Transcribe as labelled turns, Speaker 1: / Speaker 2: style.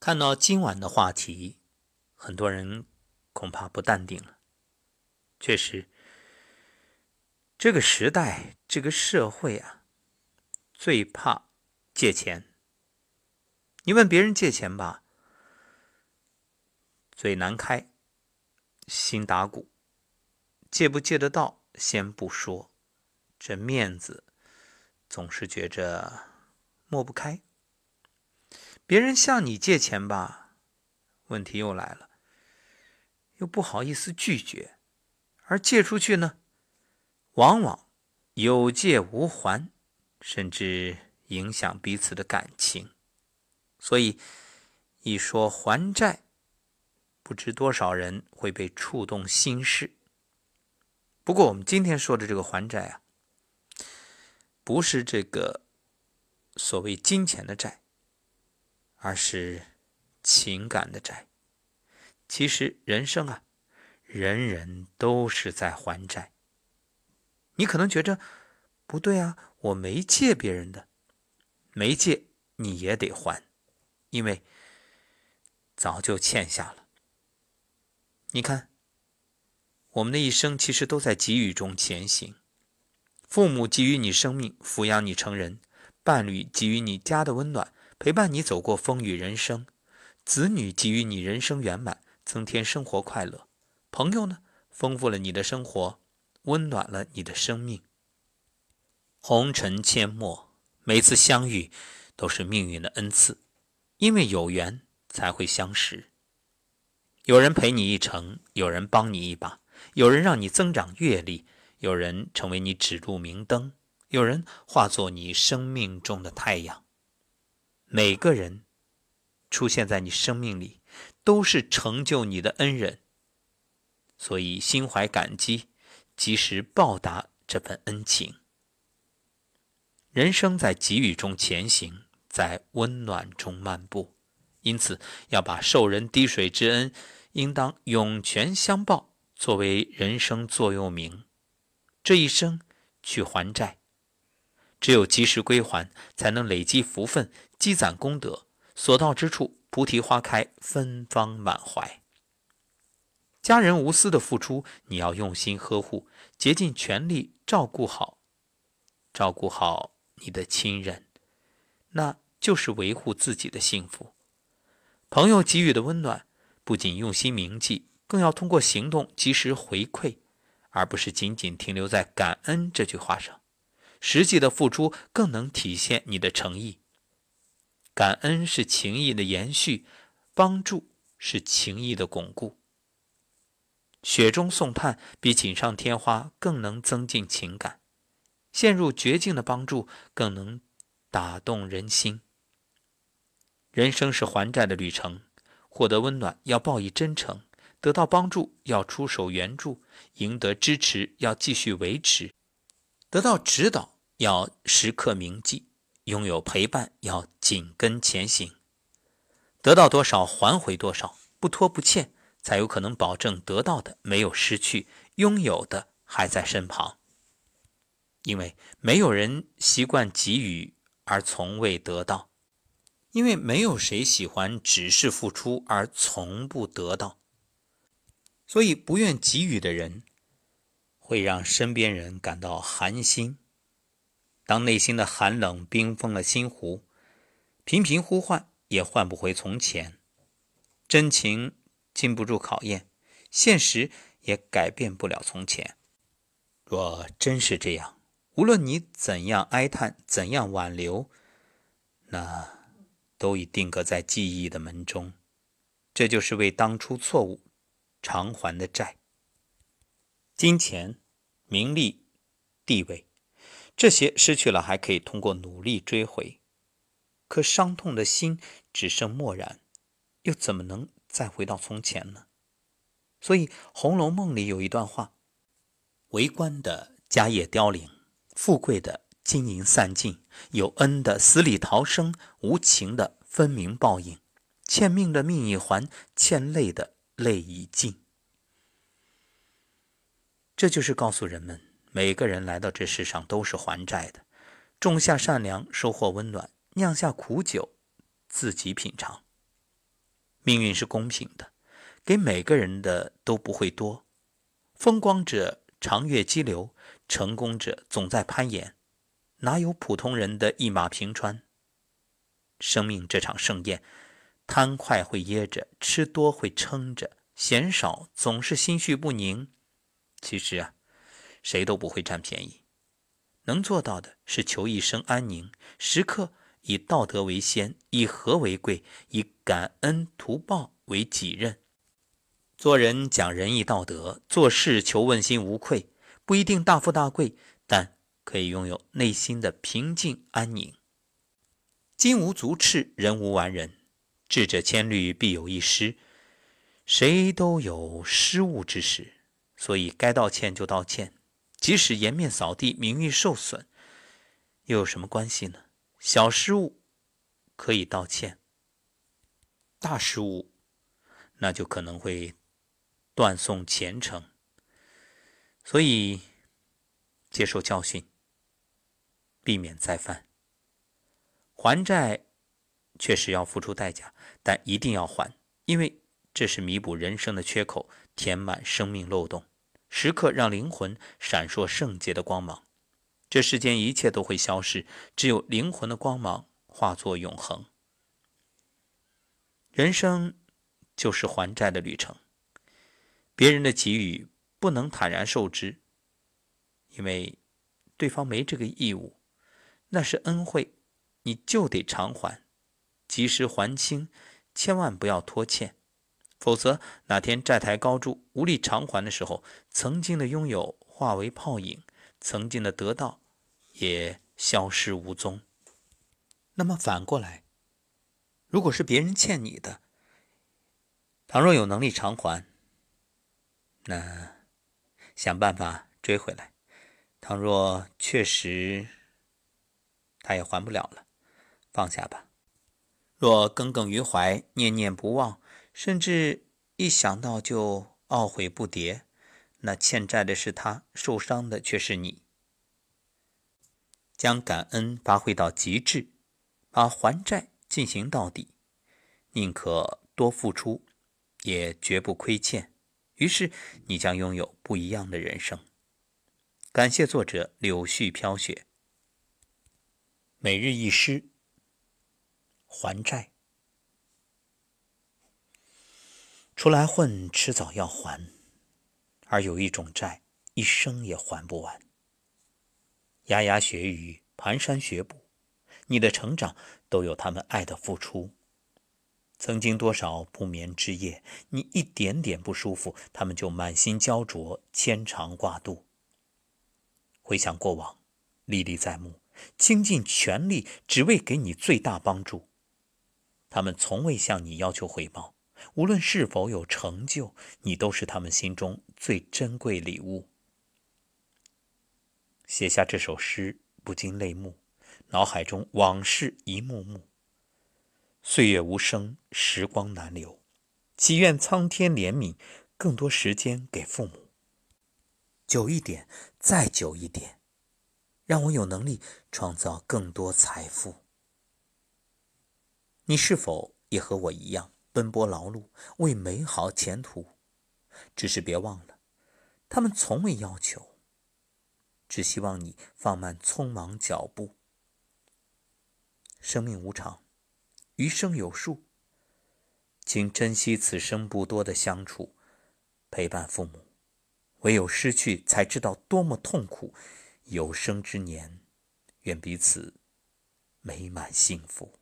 Speaker 1: 看到今晚的话题，很多人恐怕不淡定了。确实，这个时代、这个社会啊，最怕借钱。你问别人借钱吧，嘴难开，心打鼓，借不借得到先不说，这面子总是觉着抹不开。别人向你借钱吧，问题又来了，又不好意思拒绝，而借出去呢，往往有借无还，甚至影响彼此的感情。所以一说还债，不知多少人会被触动心事。不过我们今天说的这个还债啊，不是这个所谓金钱的债。而是情感的债。其实人生啊，人人都是在还债。你可能觉着不对啊，我没借别人的，没借你也得还，因为早就欠下了。你看，我们的一生其实都在给予中前行。父母给予你生命，抚养你成人；伴侣给予你家的温暖。陪伴你走过风雨人生，子女给予你人生圆满，增添生活快乐；朋友呢，丰富了你的生活，温暖了你的生命。红尘阡陌，每次相遇都是命运的恩赐，因为有缘才会相识。有人陪你一程，有人帮你一把，有人让你增长阅历，有人成为你指路明灯，有人化作你生命中的太阳。每个人出现在你生命里，都是成就你的恩人，所以心怀感激，及时报答这份恩情。人生在给予中前行，在温暖中漫步，因此要把受人滴水之恩，应当涌泉相报作为人生座右铭。这一生去还债。只有及时归还，才能累积福分、积攒功德，所到之处菩提花开，芬芳满怀。家人无私的付出，你要用心呵护，竭尽全力照顾好，照顾好你的亲人，那就是维护自己的幸福。朋友给予的温暖，不仅用心铭记，更要通过行动及时回馈，而不是仅仅停留在感恩这句话上。实际的付出更能体现你的诚意。感恩是情谊的延续，帮助是情谊的巩固。雪中送炭比锦上添花更能增进情感，陷入绝境的帮助更能打动人心。人生是还债的旅程，获得温暖要报以真诚，得到帮助要出手援助，赢得支持要继续维持。得到指导要时刻铭记，拥有陪伴要紧跟前行。得到多少还回多少，不拖不欠，才有可能保证得到的没有失去，拥有的还在身旁。因为没有人习惯给予而从未得到，因为没有谁喜欢只是付出而从不得到。所以不愿给予的人。会让身边人感到寒心。当内心的寒冷冰封了心湖，频频呼唤也换不回从前，真情经不住考验，现实也改变不了从前。若真是这样，无论你怎样哀叹，怎样挽留，那都已定格在记忆的门中。这就是为当初错误偿还的债。金钱。名利、地位，这些失去了还可以通过努力追回，可伤痛的心只剩漠然，又怎么能再回到从前呢？所以《红楼梦》里有一段话：“为官的家业凋零，富贵的金银散尽，有恩的死里逃生，无情的分明报应，欠命的命已还，欠泪的泪已尽。”这就是告诉人们，每个人来到这世上都是还债的，种下善良，收获温暖；酿下苦酒，自己品尝。命运是公平的，给每个人的都不会多。风光者长越激流，成功者总在攀岩，哪有普通人的一马平川？生命这场盛宴，贪快会噎着，吃多会撑着，嫌少总是心绪不宁。其实啊，谁都不会占便宜。能做到的是求一生安宁，时刻以道德为先，以和为贵，以感恩图报为己任。做人讲仁义道德，做事求问心无愧。不一定大富大贵，但可以拥有内心的平静安宁。金无足赤，人无完人。智者千虑，必有一失。谁都有失误之时，所以该道歉就道歉。即使颜面扫地，名誉受损，又有什么关系呢？小失误可以道歉，大失误那就可能会断送前程。所以，接受教训，避免再犯。还债确实要付出代价，但一定要还，因为这是弥补人生的缺口，填满生命漏洞。时刻让灵魂闪烁圣洁的光芒，这世间一切都会消失，只有灵魂的光芒化作永恒。人生就是还债的旅程，别人的给予不能坦然受之，因为对方没这个义务，那是恩惠，你就得偿还，及时还清，千万不要拖欠。否则，哪天债台高筑、无力偿还的时候，曾经的拥有化为泡影，曾经的得到也消失无踪。那么反过来，如果是别人欠你的，倘若有能力偿还，那想办法追回来；倘若确实他也还不了了，放下吧。若耿耿于怀、念念不忘，甚至一想到就懊悔不迭，那欠债的是他，受伤的却是你。将感恩发挥到极致，把还债进行到底，宁可多付出，也绝不亏欠。于是你将拥有不一样的人生。感谢作者柳絮飘雪。每日一诗，还债。出来混，迟早要还；而有一种债，一生也还不完。牙牙学语，蹒跚学步，你的成长都有他们爱的付出。曾经多少不眠之夜，你一点点不舒服，他们就满心焦灼，牵肠挂肚。回想过往，历历在目，倾尽全力，只为给你最大帮助。他们从未向你要求回报。无论是否有成就，你都是他们心中最珍贵礼物。写下这首诗，不禁泪目，脑海中往事一幕幕。岁月无声，时光难留，祈愿苍天怜悯，更多时间给父母。久一点，再久一点，让我有能力创造更多财富。你是否也和我一样？奔波劳碌，为美好前途。只是别忘了，他们从未要求，只希望你放慢匆忙脚步。生命无常，余生有数，请珍惜此生不多的相处，陪伴父母。唯有失去，才知道多么痛苦。有生之年，愿彼此美满幸福。